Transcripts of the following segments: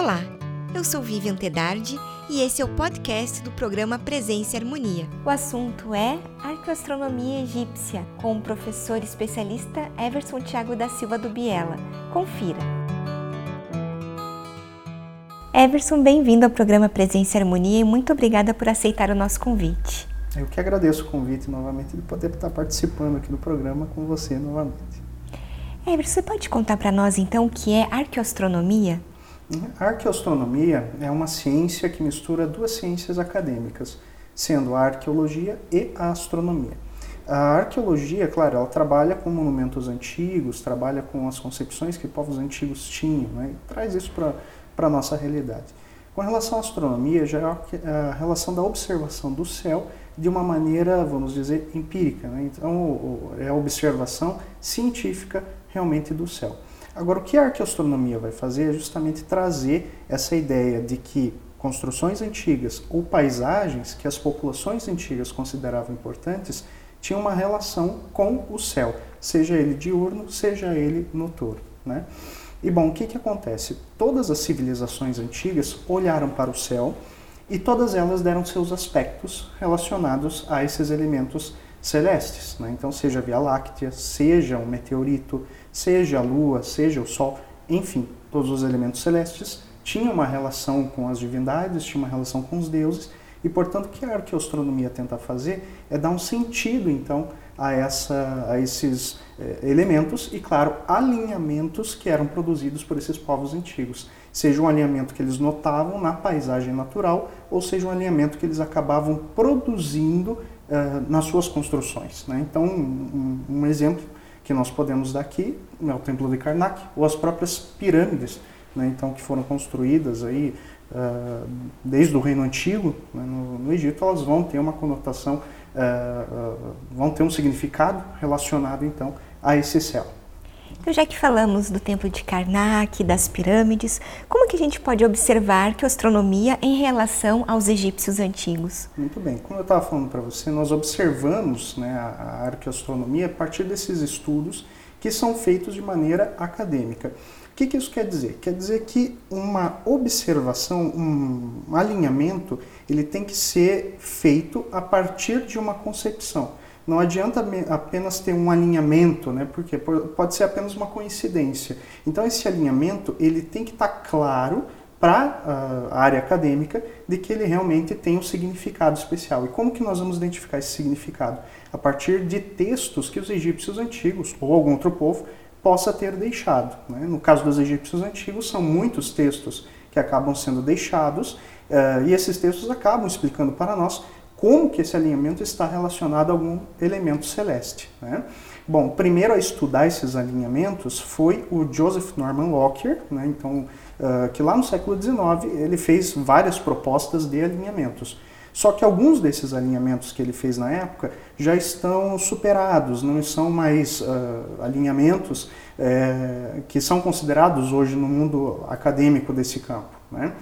Olá, eu sou Vivian Tedardi e esse é o podcast do programa Presença e Harmonia. O assunto é Arqueoastronomia Egípcia, com o professor especialista Everson Tiago da Silva do Biela. Confira. Everson, bem-vindo ao programa Presença e Harmonia e muito obrigada por aceitar o nosso convite. Eu que agradeço o convite novamente de poder estar participando aqui do programa com você novamente. Everson, você pode contar para nós então o que é arqueoastronomia? A arqueoastronomia é uma ciência que mistura duas ciências acadêmicas, sendo a arqueologia e a astronomia. A arqueologia, claro, ela trabalha com monumentos antigos, trabalha com as concepções que povos antigos tinham, né, e traz isso para a nossa realidade. Com relação à astronomia, já é a relação da observação do céu de uma maneira, vamos dizer, empírica. Né? Então, é a observação científica realmente do céu. Agora, o que a arqueoastronomia vai fazer é justamente trazer essa ideia de que construções antigas ou paisagens que as populações antigas consideravam importantes tinham uma relação com o céu, seja ele diurno, seja ele noturno. Né? E bom, o que, que acontece? Todas as civilizações antigas olharam para o céu e todas elas deram seus aspectos relacionados a esses elementos celestes. Né? Então, seja a Via Láctea, seja um meteorito, seja a Lua, seja o Sol, enfim, todos os elementos celestes tinham uma relação com as divindades, tinham uma relação com os deuses, e portanto o que a arqueoastronomia tenta fazer é dar um sentido, então, a, essa, a esses eh, elementos e, claro, alinhamentos que eram produzidos por esses povos antigos. Seja um alinhamento que eles notavam na paisagem natural, ou seja um alinhamento que eles acabavam produzindo eh, nas suas construções. Né? Então, um, um, exemplo que nós podemos dar aqui é o Templo de Karnak, ou as próprias pirâmides, né? então, que foram construídas aí, uh, desde o Reino Antigo, né? no, no, Egito, elas vão ter uma conotação, uh, vão ter um significado relacionado então a esse céu. Então, já que falamos do templo de Karnak, das pirâmides, como que a gente pode observar que a astronomia em relação aos egípcios antigos? Muito bem. Como eu estava falando para você, nós observamos né, a arqueoastronomia a partir desses estudos que são feitos de maneira acadêmica. O que, que isso quer dizer? Quer dizer que uma observação, um alinhamento, ele tem que ser feito a partir de uma concepção. Não adianta apenas ter um alinhamento, né? porque pode ser apenas uma coincidência. Então esse alinhamento ele tem que estar claro para ah, a área acadêmica de que ele realmente tem um significado especial. E como que nós vamos identificar esse significado? A partir de textos que os egípcios antigos ou algum outro povo possa ter deixado. Né? No caso dos egípcios antigos, são muitos textos que acabam sendo deixados uh, e esses textos acabam explicando para nós como que esse alinhamento está relacionado a algum elemento celeste. Né? Bom, primeiro a estudar esses alinhamentos foi o Joseph Norman Lockyer, né? então, uh, que lá no século XIX ele fez várias propostas de alinhamentos. Só que alguns desses alinhamentos que ele fez na época já estão superados, não são mais uh, alinhamentos uh, que são considerados hoje no mundo acadêmico desse campo. Né?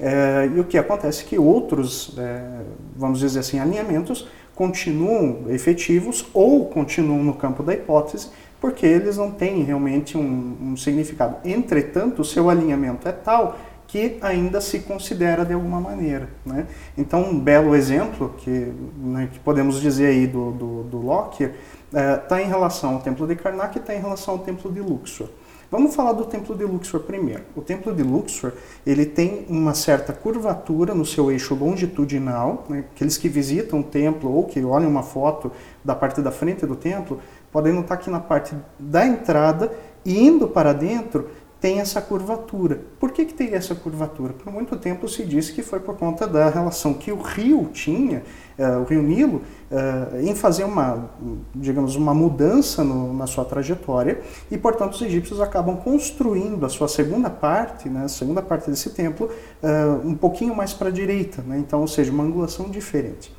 É, e o que acontece é que outros, é, vamos dizer assim, alinhamentos continuam efetivos ou continuam no campo da hipótese, porque eles não têm realmente um, um significado. Entretanto, o seu alinhamento é tal que ainda se considera de alguma maneira. Né? Então, um belo exemplo que, né, que podemos dizer aí do, do, do Lockyer está é, em relação ao templo de Karnak e está em relação ao templo de Luxor. Vamos falar do Templo de Luxor primeiro. O Templo de Luxor ele tem uma certa curvatura no seu eixo longitudinal. Né? Aqueles que visitam o templo ou que olham uma foto da parte da frente do templo podem notar que na parte da entrada indo para dentro tem essa curvatura. Por que, que tem essa curvatura? Por muito tempo se disse que foi por conta da relação que o rio tinha, uh, o rio Nilo, uh, em fazer uma, digamos, uma mudança no, na sua trajetória e, portanto, os egípcios acabam construindo a sua segunda parte, né, a segunda parte desse templo, uh, um pouquinho mais para a direita, né, então, ou seja, uma angulação diferente.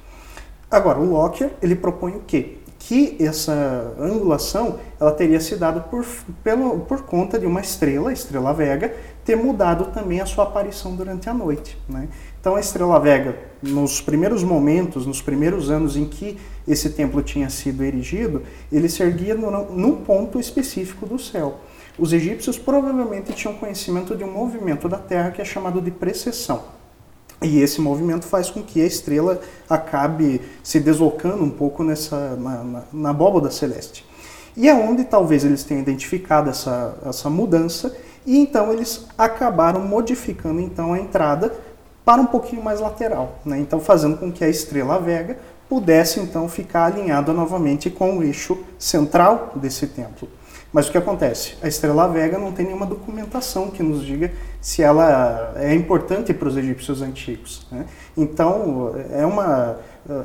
Agora, o Lockyer, ele propõe o quê? que essa angulação ela teria se dado por, pelo, por conta de uma estrela, a estrela Vega, ter mudado também a sua aparição durante a noite. Né? Então a estrela Vega, nos primeiros momentos, nos primeiros anos em que esse templo tinha sido erigido, ele se erguia num ponto específico do céu. os egípcios provavelmente tinham conhecimento de um movimento da Terra que é chamado de precessão. E esse movimento faz com que a estrela acabe se deslocando um pouco nessa, na, na, na celeste. E é onde talvez eles tenham identificado essa, essa mudança e então eles acabaram modificando então a entrada para um pouquinho mais lateral, né? então fazendo com que a estrela Vega pudesse então ficar alinhada novamente com o eixo central desse templo. Mas o que acontece? A estrela Vega não tem nenhuma documentação que nos diga se ela é importante para os egípcios antigos. Né? Então, é, uma,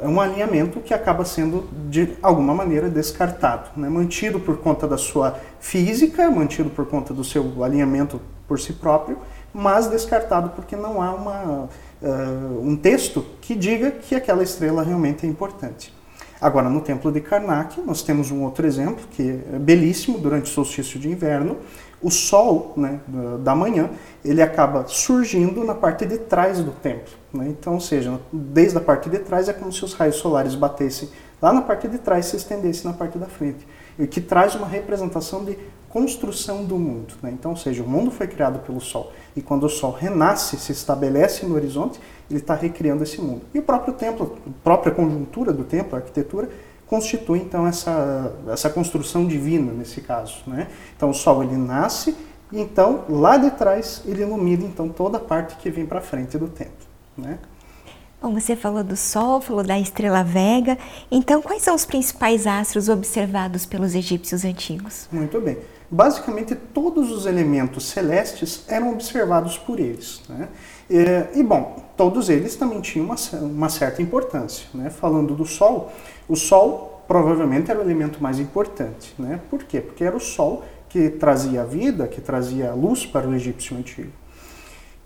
é um alinhamento que acaba sendo, de alguma maneira, descartado. Né? Mantido por conta da sua física, mantido por conta do seu alinhamento por si próprio, mas descartado porque não há uma, uh, um texto que diga que aquela estrela realmente é importante. Agora, no Templo de Karnak, nós temos um outro exemplo que é belíssimo durante o solstício de inverno. O sol né, da manhã ele acaba surgindo na parte de trás do templo. Né? Então, ou seja, desde a parte de trás é como se os raios solares batessem lá na parte de trás se estendessem na parte da frente. O que traz uma representação de construção do mundo. Né? Então, ou seja, o mundo foi criado pelo Sol. E quando o Sol renasce, se estabelece no horizonte, ele está recriando esse mundo. E o próprio templo, a própria conjuntura do templo, a arquitetura, constitui então essa, essa construção divina nesse caso. Né? Então o Sol ele nasce e então lá de trás ele ilumina então toda a parte que vem para frente do templo. Né? Bom, você falou do Sol, falou da estrela Vega. Então, quais são os principais astros observados pelos egípcios antigos? Muito bem. Basicamente, todos os elementos celestes eram observados por eles. Né? E, bom, todos eles também tinham uma, uma certa importância. Né? Falando do Sol, o Sol provavelmente era o elemento mais importante. Né? Por quê? Porque era o Sol que trazia a vida, que trazia a luz para o egípcio antigo.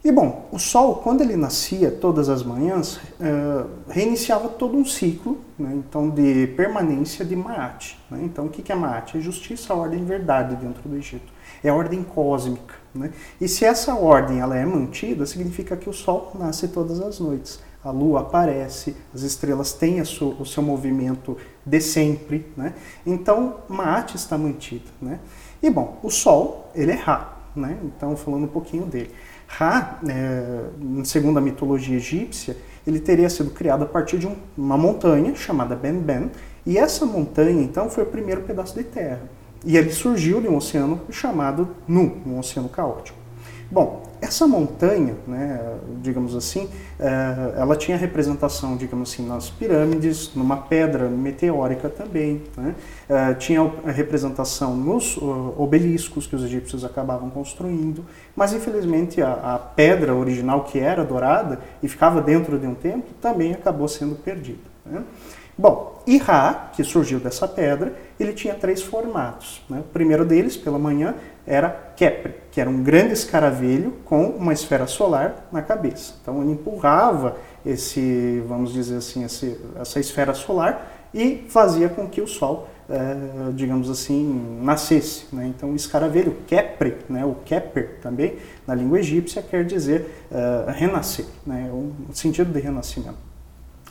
E bom, o Sol, quando ele nascia todas as manhãs, uh, reiniciava todo um ciclo né, então, de permanência de Maat. Né? Então, o que é Maat? É justiça, ordem e verdade dentro do Egito. É ordem cósmica. Né? E se essa ordem ela é mantida, significa que o Sol nasce todas as noites. A Lua aparece, as estrelas têm sua, o seu movimento de sempre. Né? Então, Maat está mantida. Né? E bom, o Sol, ele é Ra. Né? Então, falando um pouquinho dele. Ra, é, segundo a mitologia egípcia, ele teria sido criado a partir de um, uma montanha chamada Ben Ben, e essa montanha, então, foi o primeiro pedaço de terra. E ele surgiu de um oceano chamado Nu, um oceano caótico. Bom, essa montanha, né, digamos assim, é, ela tinha representação, digamos assim, nas pirâmides, numa pedra meteórica também. Né? É, tinha a representação nos obeliscos que os egípcios acabavam construindo, mas infelizmente a, a pedra original que era dourada e ficava dentro de um templo também acabou sendo perdida. Né? Bom, e Ra, que surgiu dessa pedra, ele tinha três formatos. Né? O primeiro deles, pela manhã, era Kepri, que era um grande escaravelho com uma esfera solar na cabeça. Então ele empurrava esse, vamos dizer assim, esse, essa esfera solar e fazia com que o Sol, é, digamos assim, nascesse. Né? Então o escaravelho Kepri, né? o Keper também, na língua egípcia, quer dizer é, renascer, né? o sentido de renascimento.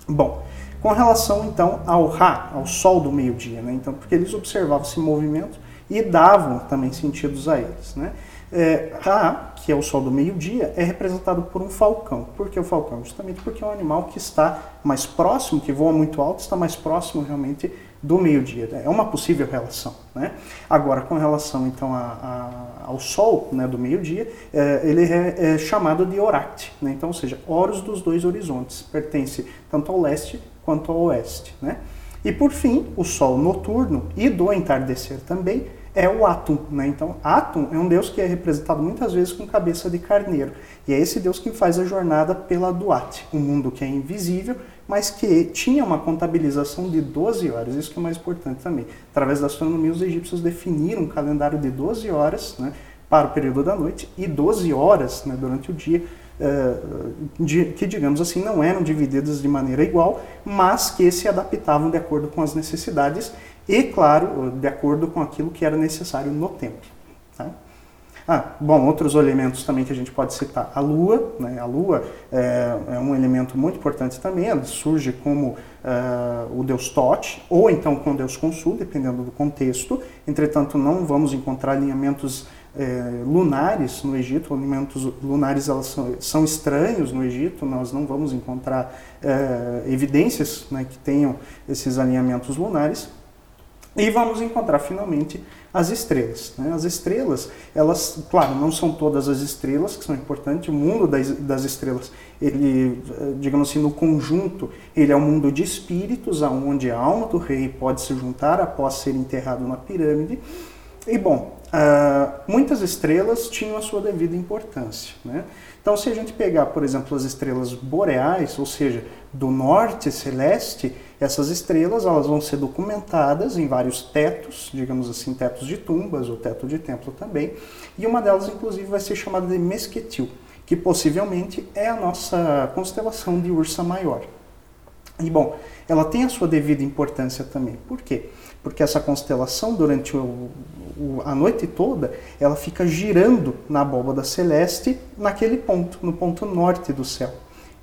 Bom, com relação então ao Ra, ao sol do meio-dia, né? então, porque eles observavam esse movimento e davam também sentidos a eles. Né? É, Ra, que é o sol do meio-dia, é representado por um falcão. Por que o falcão? Justamente porque é um animal que está mais próximo, que voa muito alto, está mais próximo realmente do meio-dia. É uma possível relação. Né? Agora, com relação então a, a, ao sol né, do meio-dia, é, ele é, é, chamado de Oract. Né? Então, ou seja, Horus dos dois horizontes. Pertence tanto ao leste quanto ao oeste. Né? E por fim, o sol noturno e do entardecer também é o Atum. Né? Então, Atum é um deus que é representado muitas vezes com cabeça de carneiro. E é esse deus que faz a jornada pela Duat, um mundo que é invisível, mas que tinha uma contabilização de 12 horas. Isso que é mais importante também. Através da astronomia, os egípcios definiram um calendário de 12 horas né, para o período da noite e 12 horas né, durante o dia que, digamos assim, não eram divididas de maneira igual, mas que se adaptavam de acordo com as necessidades e, claro, de acordo com aquilo que era necessário no tempo. Tá? Ah, bom, outros elementos também que a gente pode citar. A Lua, né? a Lua é, é um elemento muito importante também, ela surge como uh, o deus Tote, ou então com o deus Consul, dependendo do contexto. Entretanto, não vamos encontrar alinhamentos é, lunares no Egito, alimentos lunares elas são, são, estranhos no Egito, nós não vamos encontrar é, evidências né, que tenham esses alinhamentos lunares. E vamos encontrar finalmente as estrelas. Né? As estrelas, elas, claro, não são todas as estrelas que são importantes. O mundo das, das estrelas, ele, digamos assim, no conjunto, ele é um mundo de espíritos, onde a alma do rei pode se juntar após ser enterrado na pirâmide. E bom, uh, muitas estrelas tinham a sua devida importância. Né? Então, se a gente pegar, por exemplo, as estrelas boreais, ou seja, do norte celeste, essas estrelas elas vão ser documentadas em vários tetos, digamos assim, tetos de tumbas ou teto de templo também, e uma delas, inclusive, vai ser chamada de Mesquetil, que possivelmente é a nossa constelação de Ursa Maior. E bom, ela tem a sua devida importância também. Por quê? Porque essa constelação, durante o, o, a noite toda, ela fica girando na abóbada celeste naquele ponto, no ponto norte do céu.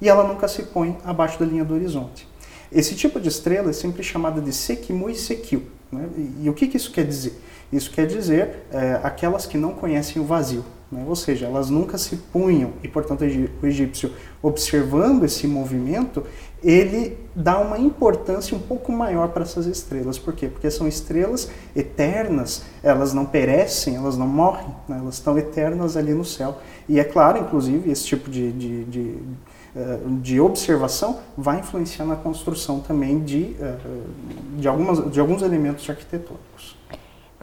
E ela nunca se põe abaixo da linha do horizonte. Esse tipo de estrela é sempre chamada de Sekimu e Sekil. Né? E, e, o que, que, isso quer dizer? Isso quer dizer é, aquelas que não conhecem o vazio. Né? Ou seja, elas nunca se punham, e portanto o egípcio, observando esse movimento, ele dá uma importância um pouco maior para essas estrelas. Por quê? Porque são estrelas eternas, elas não perecem, elas não morrem, né? elas estão eternas ali no céu. E é claro, inclusive, esse tipo de, de, de eh, de observação vai influenciar na construção também de, eh, de, algumas, de alguns elementos arquitetônicos.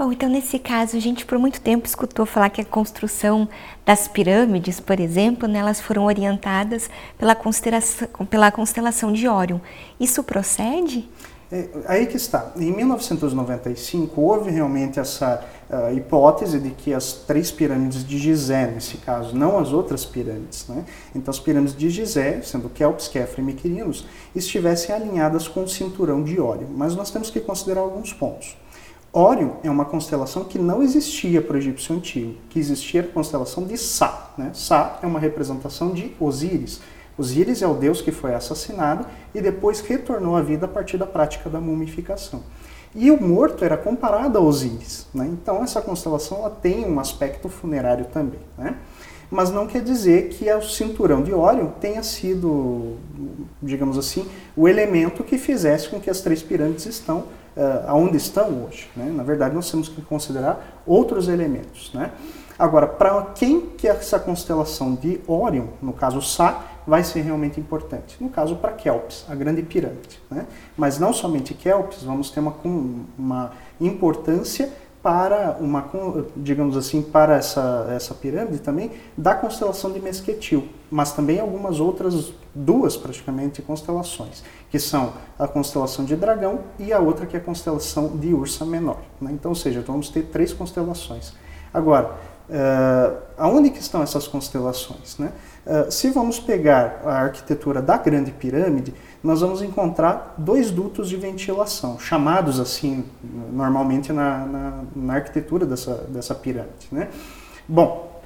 Bom, então nesse caso a gente por muito tempo escutou falar que a construção das pirâmides, por exemplo, né, elas foram orientadas pela constelação, pela constelação de Órion. Isso procede? É, aí que está. Em 1995 houve realmente essa uh, hipótese de que as três pirâmides de Gizé, nesse caso, não as outras pirâmides, né? então as pirâmides de Gizé, sendo Kelps, Kefra e Miquirinos, estivessem alinhadas com o cinturão de Órion. Mas nós temos que considerar alguns pontos. Órion é uma constelação que não existia para o egípcio antigo, que existia a constelação de Sá. Né? Sá é uma representação de Osíris, Osíris é o deus que foi assassinado e depois retornou à vida a partir da prática da mumificação. E o morto era comparado a Osíris. Né? Então essa constelação ela tem um aspecto funerário também. Né? Mas não quer dizer que o cinturão de Órion tenha sido, digamos assim, o elemento que fizesse com que as três pirâmides estão uh, aonde estão hoje. Né? Na verdade, nós temos que considerar outros elementos. Né? Agora, para quem que essa constelação de Órion, no caso Sá, vai ser realmente importante. No caso, para Kelps, a grande pirâmide. Né? Mas não somente Kelps, vamos ter uma, uma importância para uma, digamos assim, para essa, essa pirâmide também da constelação de Mesquetil, mas também algumas outras duas praticamente constelações, que são a constelação de Dragão e a outra que é a constelação de Ursa Menor. Né? Então, ou seja, vamos ter três constelações. Agora, uh, aonde que estão essas constelações? Né? Uh, se vamos pegar a arquitetura da Grande Pirâmide, nós vamos encontrar dois dutos de ventilação, chamados assim normalmente na, na, na arquitetura dessa, dessa pirâmide. Né? Bom,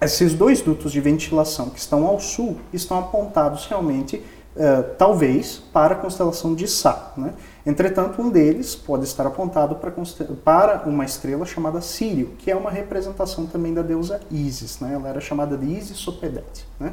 esses dois dutos de ventilação que estão ao sul estão apontados realmente, uh, talvez, para a constelação de Sá. Né? Entretanto, um deles pode estar apontado para, para uma estrela chamada Sírio, que é uma representação também da deusa Isis. Né? Ela era chamada de Isis Sopedete. Né?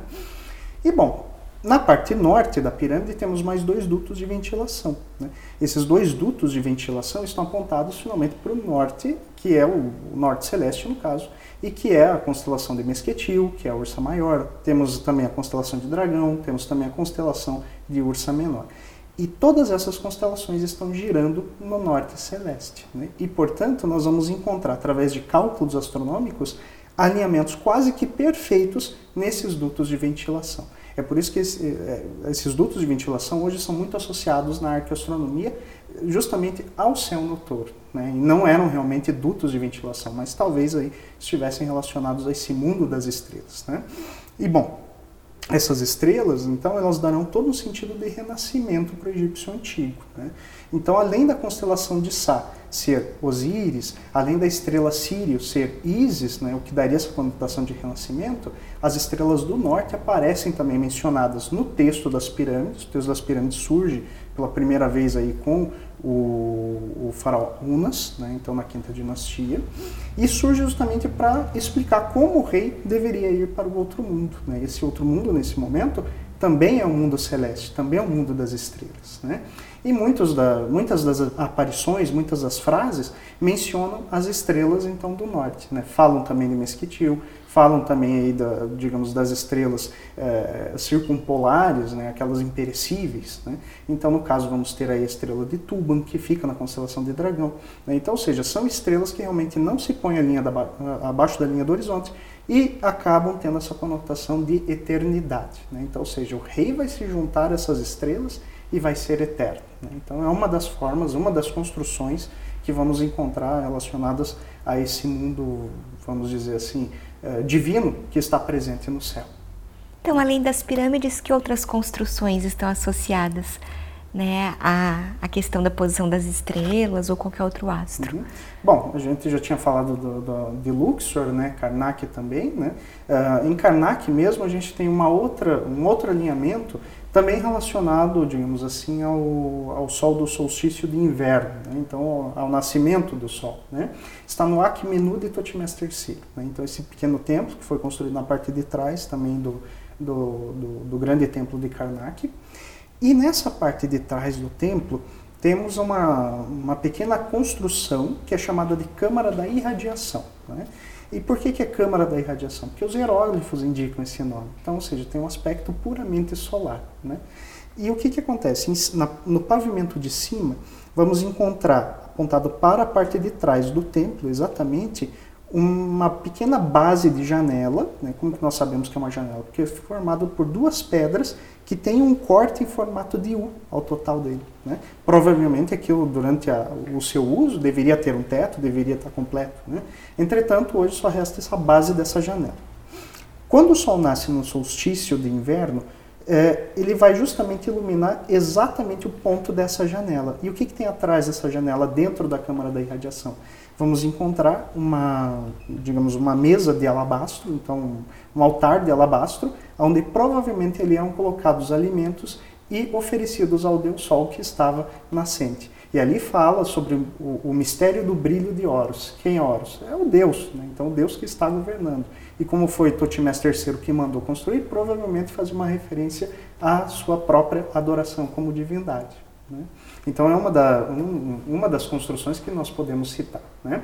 E bom, na parte norte da pirâmide temos mais dois dutos de ventilação. Né? Esses dois dutos de ventilação estão apontados finalmente para o norte, que é o norte celeste no caso, e que é a constelação de Mesquetil, que é a Ursa Maior. Temos também a constelação de Dragão, temos também a constelação de Ursa Menor. E todas essas constelações estão girando no norte celeste. Né? E, portanto, nós vamos encontrar, através de cálculos astronômicos, alinhamentos quase que perfeitos nesses dutos de ventilação. É por isso que esse, é, esses dutos de ventilação hoje são muito associados na arqueoastronomia justamente ao céu noturno. Né? E não eram realmente dutos de ventilação, mas talvez aí estivessem relacionados a esse mundo das estrelas. Né? E bom, essas estrelas, então, elas darão todo um sentido de renascimento para o egípcio antigo. Né? Então, além da constelação de Sá ser Osíris, além da estrela Sírio ser Ísis, né, o que daria essa conotação de renascimento, as estrelas do norte aparecem também mencionadas no texto das pirâmides. O texto das pirâmides surge pela primeira vez aí com o, o faraó Unas, né, então na quinta dinastia, e surge justamente para explicar como o rei deveria ir para o outro mundo. Né? Esse outro mundo, nesse momento, também é um mundo celeste, também é um mundo das estrelas. Né? E da, muitas das aparições, muitas das frases mencionam as estrelas então do norte. Né? Falam também de Mesquitil, falam também aí da, digamos das estrelas é, circumpolares, né? aquelas imperecíveis. Né? Então no caso vamos ter aí a estrela de Tuban que fica na constelação de Dragão. Né? Então, ou seja, são estrelas que realmente não se põem a linha da, abaixo da linha do horizonte e acabam tendo essa conotação de eternidade. Né? Então, ou seja, o rei vai se juntar a essas estrelas e vai ser eterno. Né? Então é uma das formas, uma das construções que vamos encontrar relacionadas a esse mundo, vamos dizer assim, eh, divino que está presente no céu. Então, além das pirâmides, que outras construções estão associadas né, à, questão da posição das estrelas ou qualquer outro astro? Uhum. Bom, a gente já tinha falado do, do, de Luxor, né, Karnak também. Né? Uh, em Karnak mesmo a gente tem uma outra, um outro alinhamento também relacionado, digamos assim, ao, ao sol do solstício de inverno, né? então ao, ao, nascimento do sol. Né? Está no Akmenu de Totmes. Né? Então esse pequeno templo, que foi construído na parte de trás também do, do, do, do grande templo de Karnak. E nessa parte de trás do templo temos uma, uma pequena construção que é chamada de Câmara da Irradiação. Né? E por que, que é câmara da irradiação? Porque os hieróglifos indicam esse nome. Então, ou seja, tem um aspecto puramente solar. Né? E o que, que acontece? no pavimento de cima, vamos encontrar, apontado para a parte de trás do templo, exatamente, uma pequena base de janela. Né? Como nós sabemos que é uma janela? Porque é formado por duas pedras que tem um corte em formato de U ao total dele. Né? Provavelmente aquilo durante a, o seu uso deveria ter um teto, deveria estar completo. Né? Entretanto, hoje só resta essa base dessa janela. Quando o Sol nasce no solstício de inverno, é, ele vai justamente iluminar exatamente o ponto dessa janela. E o que, que tem atrás dessa janela, dentro da câmara da irradiação? Vamos encontrar uma, digamos, uma mesa de alabastro, então um altar de alabastro, onde provavelmente eram colocados alimentos e oferecidos ao Deus Sol que estava nascente. E ali fala sobre o, o, mistério do brilho de Horus. Quem é Horus? É o Deus, né? então o Deus que está governando. E como foi Totimés III que mandou construir, provavelmente faz uma referência à sua própria adoração como divindade. Né? Então é uma, da, um, uma das construções que nós podemos citar. Né?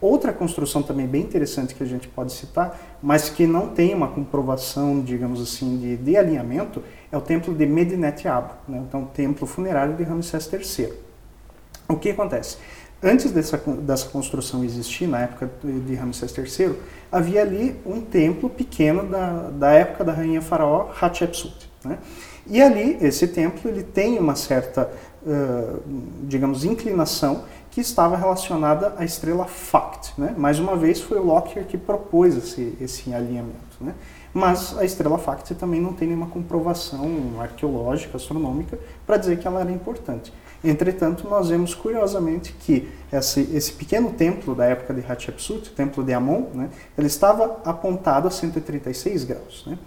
Outra construção também bem interessante que a gente pode citar, mas que não tem uma comprovação, digamos assim, de, de alinhamento, é o templo de Medinet Abu, né? então o templo funerário de Ramsés III. O que acontece? Antes dessa, dessa construção existir, na época de Ramsés III, havia ali um templo pequeno da, da época da rainha faraó Hatshepsut. Né? E ali, esse templo, ele tem uma certa, uh, digamos, inclinação que estava relacionada à estrela Fact. Né? Mais uma vez, foi o Lockyer que propôs esse, esse alinhamento. Né? Mas a estrela Fact também não tem nenhuma comprovação arqueológica, astronômica, para dizer que ela era importante. Entretanto, nós vemos curiosamente que esse, esse pequeno templo da época de Hatshepsut, o templo de Amon, né, ele estava apontado a 136 graus. Né?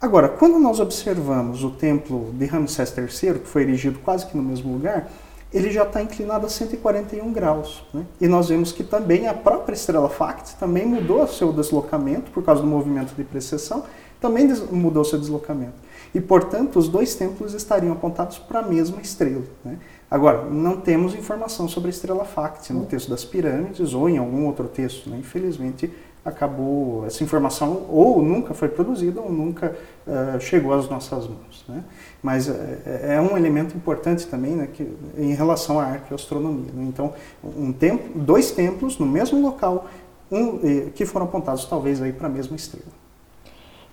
Agora, quando nós observamos o templo de Ramsés III, que foi erigido quase que no mesmo lugar, ele já está inclinado a 141 graus. Né? E nós vemos que também a própria estrela Fact também mudou seu deslocamento por causa do movimento de precessão, também mudou seu deslocamento. E, portanto, os dois templos estariam apontados para a mesma estrela. Né? Agora, não temos informação sobre a estrela Fact no texto das pirâmides ou em algum outro texto. Né? Infelizmente, acabou essa informação ou nunca foi produzida ou nunca uh, chegou às nossas mãos. Né? Mas uh, é um elemento importante também né, que, em relação à arqueoastronomia. Né? Então, um templo, dois templos no mesmo local um, que foram apontados talvez para a mesma estrela.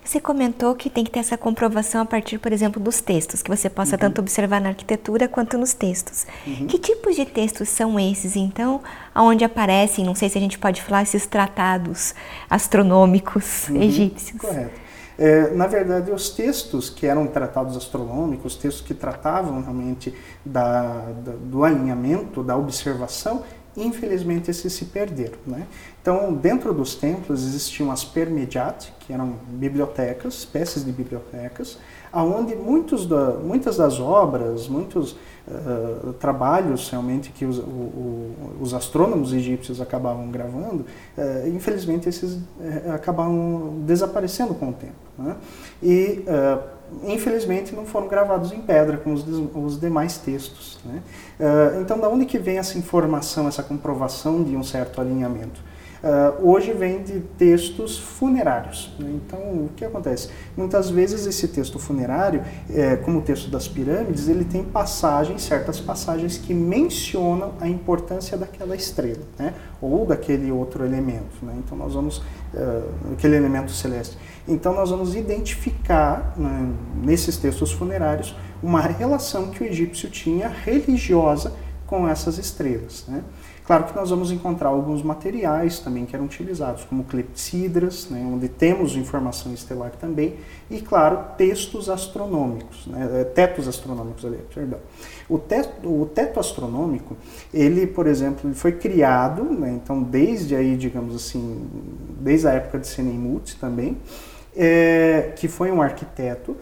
Você comentou que tem que ter essa comprovação a partir, por exemplo, dos textos, que você possa uhum. tanto observar na arquitetura quanto nos textos. Uhum. Que tipos de textos são esses, então, onde aparecem, não sei se a gente pode falar, esses tratados astronômicos uhum. egípcios? Correto. É, na verdade, os textos que eram tratados astronômicos, textos que tratavam realmente da, da, do alinhamento, da observação, infelizmente esses se perderam. Né? Então, dentro dos templos existiam as permediate, que eram bibliotecas, espécies de bibliotecas, aonde muitos da, muitas das obras, muitos uh, trabalhos realmente que os, o, o, os, astrônomos egípcios acabavam gravando, uh, infelizmente esses uh, acabavam desaparecendo com o tempo. Né? E infelizmente não foram gravados em pedra como os, os demais textos. Né? então, da onde que vem essa informação, essa comprovação de um certo alinhamento? Uh, hoje vem de textos funerários. Né? Então, o que acontece? Muitas vezes esse texto funerário, é, como o texto das pirâmides, ele tem passagens, certas passagens que mencionam a importância daquela estrela, né? ou daquele outro elemento. Né? Então, nós vamos, uh, aquele elemento celeste. Então, nós vamos identificar né, nesses textos funerários uma relação que o egípcio tinha religiosa com essas estrelas. Né? Claro que nós vamos encontrar alguns materiais também que eram utilizados, como clepsidras, né, onde temos informação estelar também, e claro, textos astronômicos, né, é, tetos astronômicos, ali, perdão. O teto, o teto astronômico, ele, por exemplo, ele foi criado, né, então desde aí, digamos assim, desde a época de Senemut também, é, que foi um arquiteto,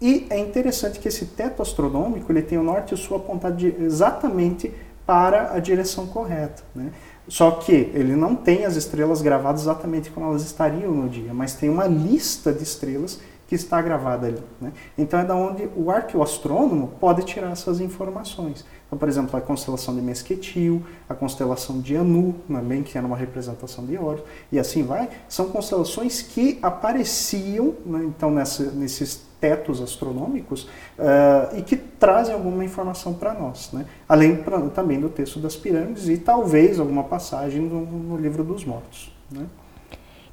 e é interessante que esse teto astronômico ele tem o norte e o sul apontado exatamente para a direção correta. Né? Só que ele não tem as estrelas gravadas exatamente como elas estariam no dia, mas tem uma lista de estrelas que está gravada ali. Né? Então é da onde o arqueoastrônomo pode tirar essas informações. Então, por exemplo, a constelação de Mesquetil, a constelação de Anu, também que era uma representação de Horus, e assim vai, são constelações que apareciam, né, então nessa, nesses tetos astronômicos uh, e que trazem alguma informação para nós, né? além pra, também do texto das pirâmides e talvez alguma passagem no, no livro dos mortos. Né?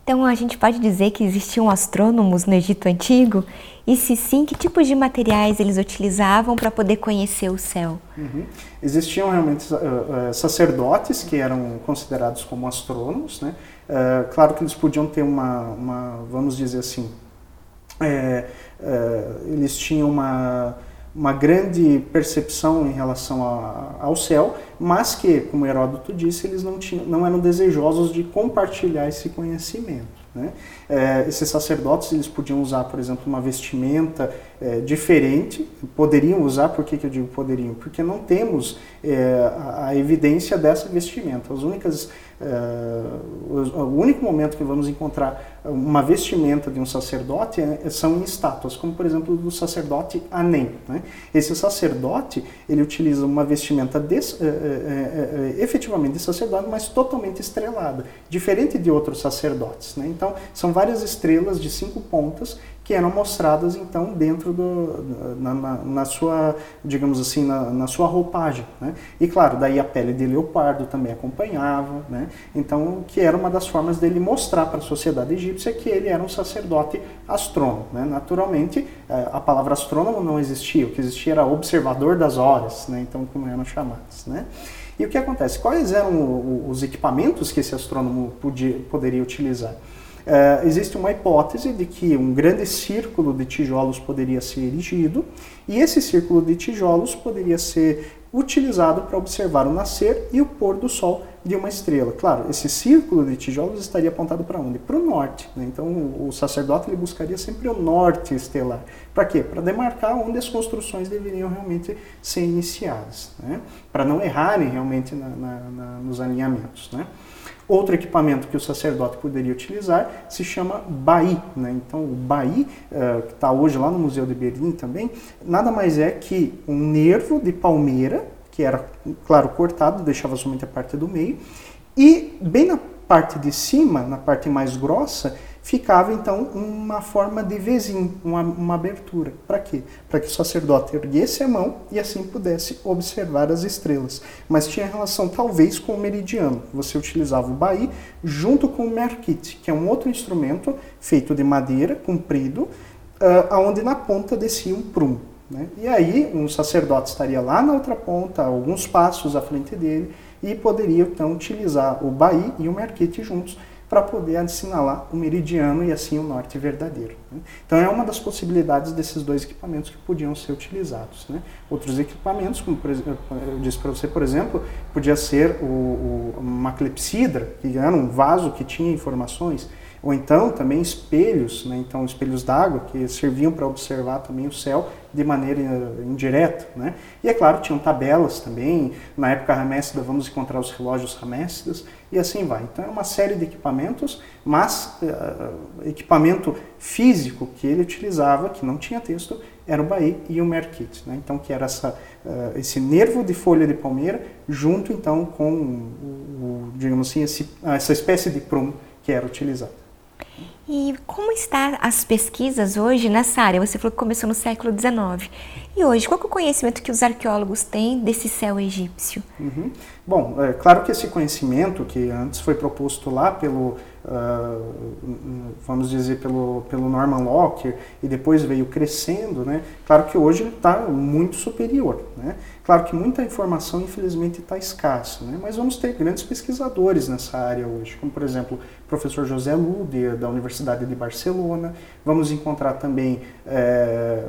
Então a gente pode dizer que existiam astrônomos no Egito Antigo? E se sim, que tipos de materiais eles utilizavam para poder conhecer o céu? Uhum. Existiam realmente uh, sacerdotes que eram considerados como astrônomos, né? Uh, claro que eles podiam ter uma, uma vamos dizer assim, é, é, eles tinham uma, uma grande percepção em relação a, ao céu, mas que, como Heródoto disse, eles não, tinham, não eram desejosos de compartilhar esse conhecimento. Né? É, esses sacerdotes eles podiam usar, por exemplo, uma vestimenta é, diferente, poderiam usar, por que, que eu digo poderiam? Porque não temos é, a, a, evidência dessa vestimenta. As únicas Uh, o único momento que vamos encontrar uma vestimenta de um sacerdote é, são estátuas, como por exemplo do sacerdote Anem. Né? Esse sacerdote ele utiliza uma vestimenta de, uh, uh, efetivamente de sacerdote, mas totalmente estrelada, diferente de outros sacerdotes. Né? Então são várias estrelas de cinco pontas que eram mostradas então dentro do na, na, na sua digamos assim na, na sua roupagem né? e claro daí a pele de leopardo também acompanhava né? então que era uma das formas dele mostrar para a sociedade egípcia que ele era um sacerdote astrônomo né? naturalmente eh, a palavra astrônomo não existia o que existia era observador das horas né? então como eram chamados né? e o que acontece quais eram os equipamentos que esse astrônomo podia, poderia utilizar Uh, existe uma hipótese de que um grande círculo de tijolos poderia ser erigido e esse círculo de tijolos poderia ser utilizado para observar o nascer e o pôr do sol de uma estrela. Claro, esse círculo de tijolos estaria apontado para onde? Para o norte. Né? Então, o sacerdote ele buscaria sempre o norte estelar. Para quê? Para demarcar onde as construções deveriam realmente ser iniciadas, né? para não errarem realmente na, na, na, nos alinhamentos. Né? Outro equipamento que o sacerdote poderia utilizar se chama baí. Né? Então, o baí, uh, que está hoje lá no Museu de Berlim também, nada mais é que um nervo de palmeira, que era, claro, cortado, deixava somente a parte do meio, e bem na parte de cima, na parte mais grossa, ficava então uma forma de vezinho, uma, uma abertura. Para quê? Para que o sacerdote erguesse a mão e assim pudesse observar as estrelas. Mas tinha relação talvez com o meridiano. Você utilizava o baí junto com o merkit, que é um outro instrumento feito de madeira, comprido, uh, aonde na ponta descia um prumo. Né? E aí um sacerdote estaria lá na outra ponta, alguns passos à frente dele, e poderia então utilizar o baí e o merkit juntos para poder assinalar o meridiano e assim o norte verdadeiro. Né? Então é uma das possibilidades desses dois equipamentos que podiam ser utilizados. Né? Outros equipamentos, como eu disse para você, por exemplo, podia ser o, o, uma clepsidra, que era um vaso que tinha informações, ou então também espelhos, né? então espelhos d'água que serviam para observar também o céu de maneira indireta. Né? E é claro, tinham tabelas também, na época ramessida vamos encontrar os relógios ramessidas e assim vai. Então é uma série de equipamentos, mas uh, equipamento físico que ele utilizava, que não tinha texto, era o Bahia e o Merkit, né? então que era essa, uh, esse nervo de folha de palmeira junto então com o, o digamos assim, esse, essa espécie de prumo que era utilizado. E como estão as pesquisas hoje nessa área? Você falou que começou no século XIX. E hoje, qual é o conhecimento que os arqueólogos têm desse céu egípcio? Uhum. Bom, é claro que esse conhecimento que antes foi proposto lá pelo uh, vamos dizer, pelo, pelo Norman Lockyer e depois veio crescendo, né? Claro que hoje está muito superior, né? Claro que muita informação, infelizmente, está escassa, né? mas vamos ter grandes pesquisadores nessa área hoje, como, por exemplo, o professor José Lude, da Universidade de Barcelona. Vamos encontrar também é,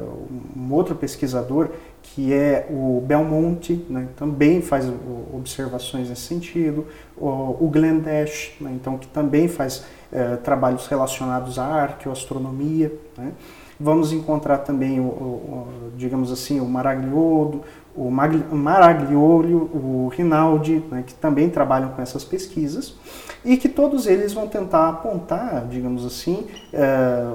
um outro pesquisador que é o Belmonte, né, também faz observações nesse sentido, o, Glenn Dash, né, então, que também faz é, trabalhos relacionados à arqueoastronomia. Né. Vamos encontrar também, o, o, digamos assim, o Maragliodo, o Maragliolio, o Rinaldi, né, que também trabalham com essas pesquisas, e que todos eles vão tentar apontar, digamos assim, é,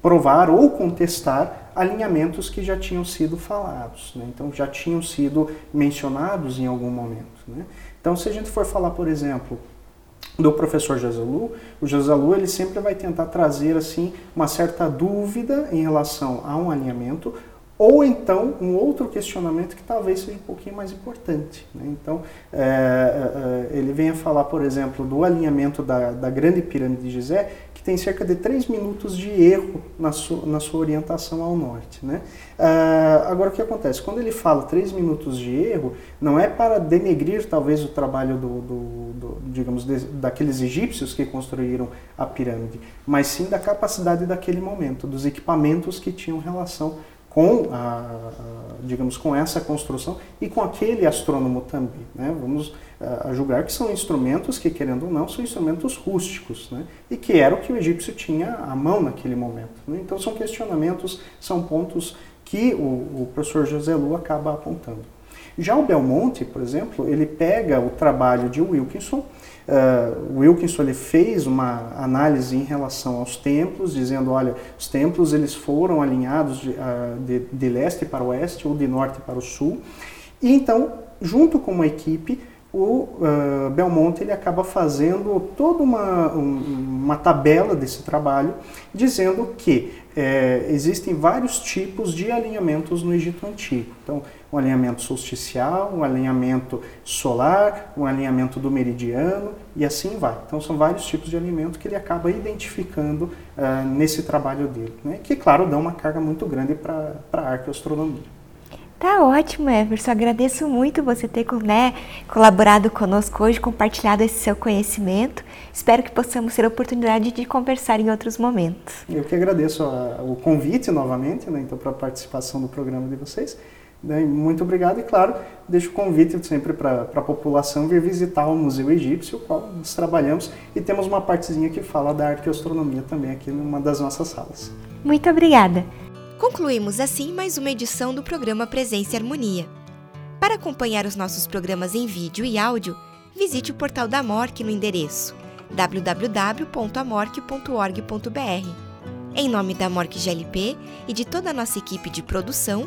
provar ou contestar alinhamentos que já tinham sido falados, né, então já tinham sido mencionados em algum momento. Né. Então, se a gente for falar, por exemplo, do professor Jazalu, o Jazalu ele sempre vai tentar trazer assim uma certa dúvida em relação a um alinhamento ou então um outro questionamento que talvez seja um pouquinho mais importante. Né? Então, é, é, ele vem a falar, por exemplo, do alinhamento da, da grande pirâmide de Gizé, que tem cerca de 3 minutos de erro na, su, na sua orientação ao norte. Né? É, agora, o que acontece? Quando ele fala 3 minutos de erro, não é para denegrir, talvez, o trabalho do, do, do digamos, de, daqueles egípcios que construíram a pirâmide, mas sim da capacidade daquele momento, dos equipamentos que tinham relação com, a, digamos, com essa construção e com aquele astrônomo também. Né? Vamos a, julgar que são instrumentos que, querendo ou não, são instrumentos rústicos, né? e que era o que o egípcio tinha à mão naquele momento. Né? Então são questionamentos, são pontos que o, o professor José Lu acaba apontando. Já o Belmonte, por exemplo, ele pega o trabalho de Wilkinson, Uh, Wilkinson ele fez uma análise em relação aos templos, dizendo, olha, os templos eles foram alinhados de, uh, de, de leste para oeste ou de norte para o sul. E então, junto com uma equipe, o uh, Belmonte ele acaba fazendo toda uma, um, uma tabela desse trabalho, dizendo que é, existem vários tipos de alinhamentos no Egito Antigo. Então, um alinhamento solsticial, um alinhamento solar, um alinhamento do meridiano e assim vai. Então, são vários tipos de alinhamento que ele acaba identificando uh, nesse trabalho dele, né? que, claro, dão uma carga muito grande para a arqueoastronomia. Tá ótimo, Everson. Agradeço muito você ter né, colaborado conosco hoje, compartilhado esse seu conhecimento. Espero que possamos ter a oportunidade de conversar em outros momentos. Eu que agradeço a, o convite novamente, né, então, para a participação do programa de vocês. Né, muito obrigado e, claro, deixo o convite sempre para a população vir visitar o Museu Egípcio, o qual nós trabalhamos e temos uma partezinha que fala da arqueoastronomia também aqui numa das nossas salas. Muito obrigada. Concluímos assim mais uma edição do programa Presença e Harmonia. Para acompanhar os nossos programas em vídeo e áudio, visite o portal da MORC no endereço www.amorc.org.br. Em nome da MORC GLP e de toda a nossa equipe de produção,